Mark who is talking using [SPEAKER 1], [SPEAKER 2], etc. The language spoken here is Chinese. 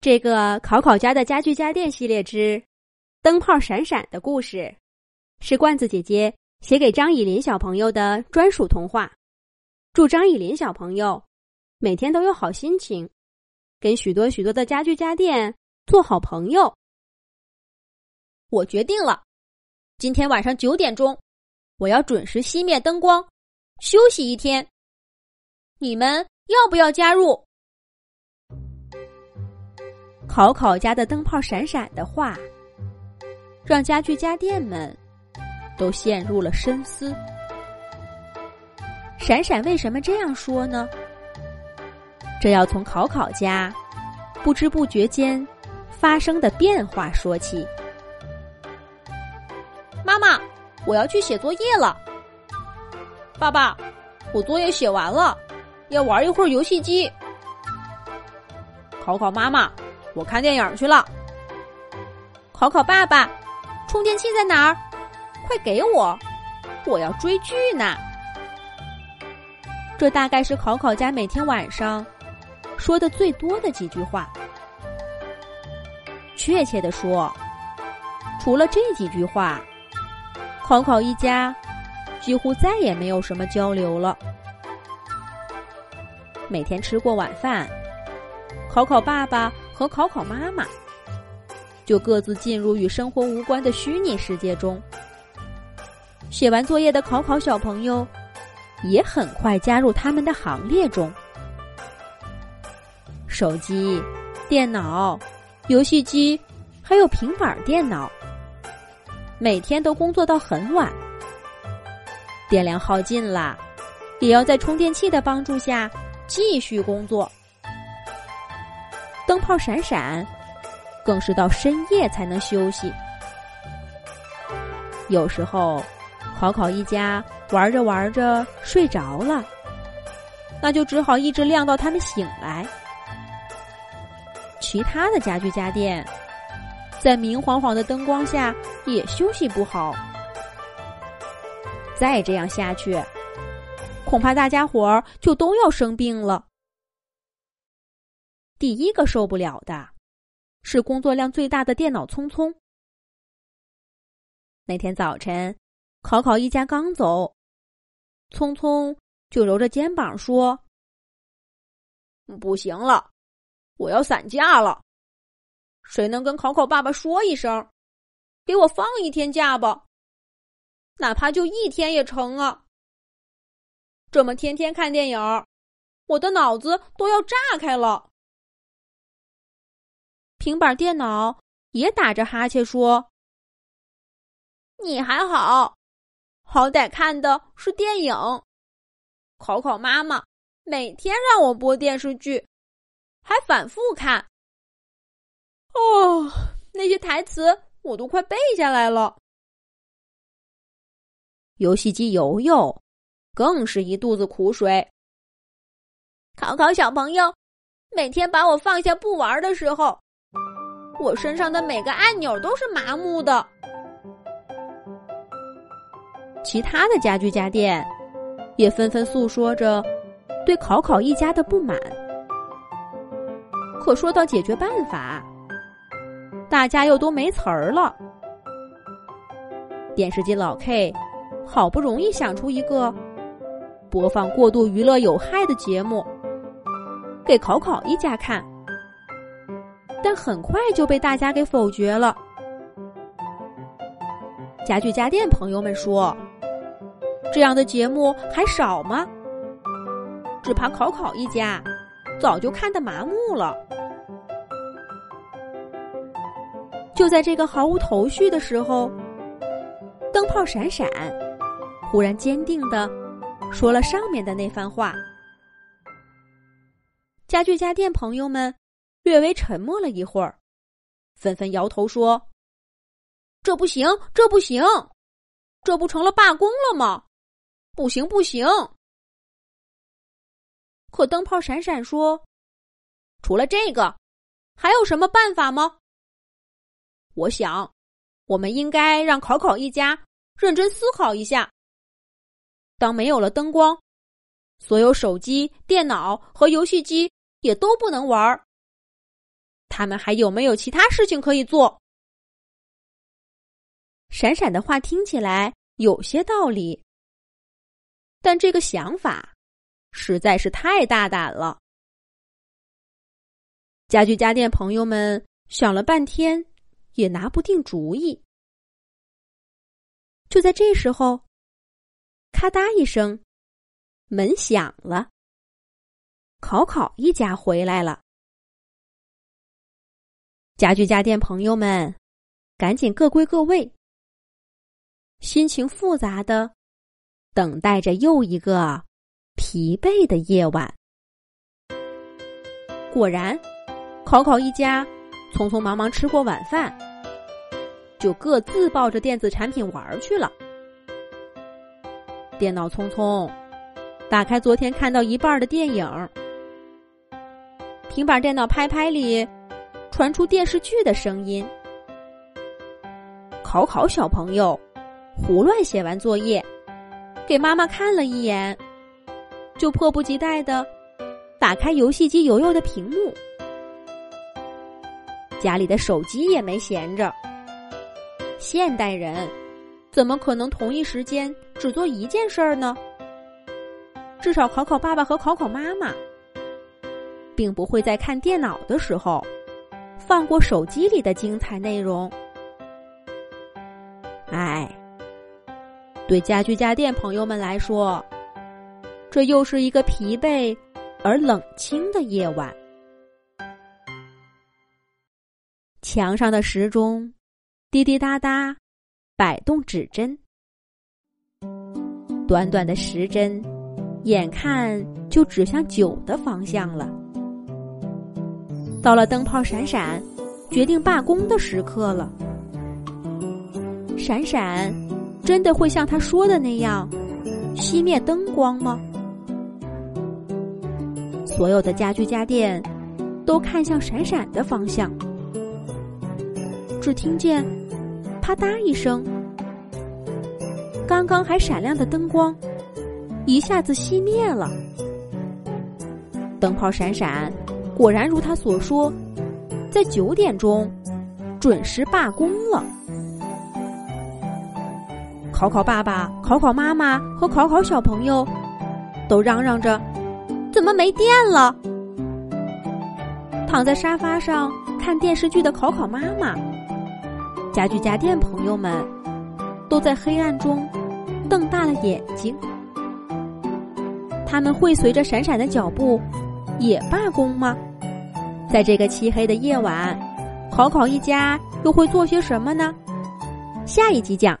[SPEAKER 1] 这个考考家的家具家电系列之《灯泡闪闪》的故事，是罐子姐姐写给张以林小朋友的专属童话。祝张以林小朋友每天都有好心情，跟许多许多的家具家电做好朋友。
[SPEAKER 2] 我决定了，今天晚上九点钟，我要准时熄灭灯光，休息一天。你们要不要加入？
[SPEAKER 1] 考考家的灯泡闪闪的话，让家具家电们都陷入了深思。闪闪为什么这样说呢？这要从考考家不知不觉间发生的变化说起。
[SPEAKER 2] 妈妈，我要去写作业了。爸爸，我作业写完了，要玩一会儿游戏机。考考妈妈。我看电影去了。考考爸爸，充电器在哪儿？快给我！我要追剧呢。
[SPEAKER 1] 这大概是考考家每天晚上说的最多的几句话。确切的说，除了这几句话，考考一家几乎再也没有什么交流了。每天吃过晚饭，考考爸爸。和考考妈妈就各自进入与生活无关的虚拟世界中。写完作业的考考小朋友也很快加入他们的行列中。手机、电脑、游戏机，还有平板电脑，每天都工作到很晚。电量耗尽了，也要在充电器的帮助下继续工作。灯泡闪闪，更是到深夜才能休息。有时候，考考一家玩着玩着睡着了，那就只好一直亮到他们醒来。其他的家具家电，在明晃晃的灯光下也休息不好。再这样下去，恐怕大家伙儿就都要生病了。第一个受不了的，是工作量最大的电脑聪聪。那天早晨，考考一家刚走，聪聪就揉着肩膀说：“
[SPEAKER 2] 不行了，我要散假了。谁能跟考考爸爸说一声，给我放一天假吧？哪怕就一天也成啊！这么天天看电影，我的脑子都要炸开了。”
[SPEAKER 1] 平板电脑也打着哈欠说：“
[SPEAKER 2] 你还好，好歹看的是电影。考考妈妈每天让我播电视剧，还反复看。哦，那些台词我都快背下来了。
[SPEAKER 1] 游戏机游游更是一肚子苦水。
[SPEAKER 2] 考考小朋友每天把我放下不玩的时候。”我身上的每个按钮都是麻木的。
[SPEAKER 1] 其他的家具家电也纷纷诉说着对考考一家的不满。可说到解决办法，大家又都没词儿了。电视机老 K 好不容易想出一个播放过度娱乐有害的节目给考考一家看。但很快就被大家给否决了。家具家电朋友们说：“这样的节目还少吗？只怕考考一家早就看得麻木了。”就在这个毫无头绪的时候，灯泡闪闪，忽然坚定的说了上面的那番话。家具家电朋友们。略微沉默了一会儿，纷纷摇头说：“
[SPEAKER 2] 这不行，这不行，这不成了罢工了吗？不行，不行！”
[SPEAKER 1] 可灯泡闪闪说：“
[SPEAKER 2] 除了这个，还有什么办法吗？我想，我们应该让考考一家认真思考一下。当没有了灯光，所有手机、电脑和游戏机也都不能玩儿。”他们还有没有其他事情可以做？
[SPEAKER 1] 闪闪的话听起来有些道理，但这个想法实在是太大胆了。家具家电朋友们想了半天，也拿不定主意。就在这时候，咔嗒一声，门响了。考考一家回来了，家具家电朋友们赶紧各归各位，心情复杂的等待着又一个疲惫的夜晚。果然，考考一家匆匆忙忙吃过晚饭，就各自抱着电子产品玩去了。电脑匆匆打开昨天看到一半的电影。平板电脑拍拍里传出电视剧的声音。考考小朋友胡乱写完作业，给妈妈看了一眼，就迫不及待的打开游戏机游游的屏幕。家里的手机也没闲着。现代人怎么可能同一时间只做一件事儿呢？至少考考爸爸和考考妈妈。并不会在看电脑的时候放过手机里的精彩内容。哎，对家居家电朋友们来说，这又是一个疲惫而冷清的夜晚。墙上的时钟滴滴答答摆动指针，短短的时针，眼看就指向九的方向了。到了灯泡闪闪决定罢工的时刻了。闪闪真的会像他说的那样熄灭灯光吗？所有的家具家电都看向闪闪的方向，只听见啪嗒一声，刚刚还闪亮的灯光一下子熄灭了。灯泡闪闪。果然如他所说，在九点钟准时罢工了。考考爸爸、考考妈妈和考考小朋友都嚷嚷着：“怎么没电了？”躺在沙发上看电视剧的考考妈妈、家具家电朋友们都在黑暗中瞪大了眼睛。他们会随着闪闪的脚步也罢工吗？在这个漆黑的夜晚，考考一家又会做些什么呢？下一集讲。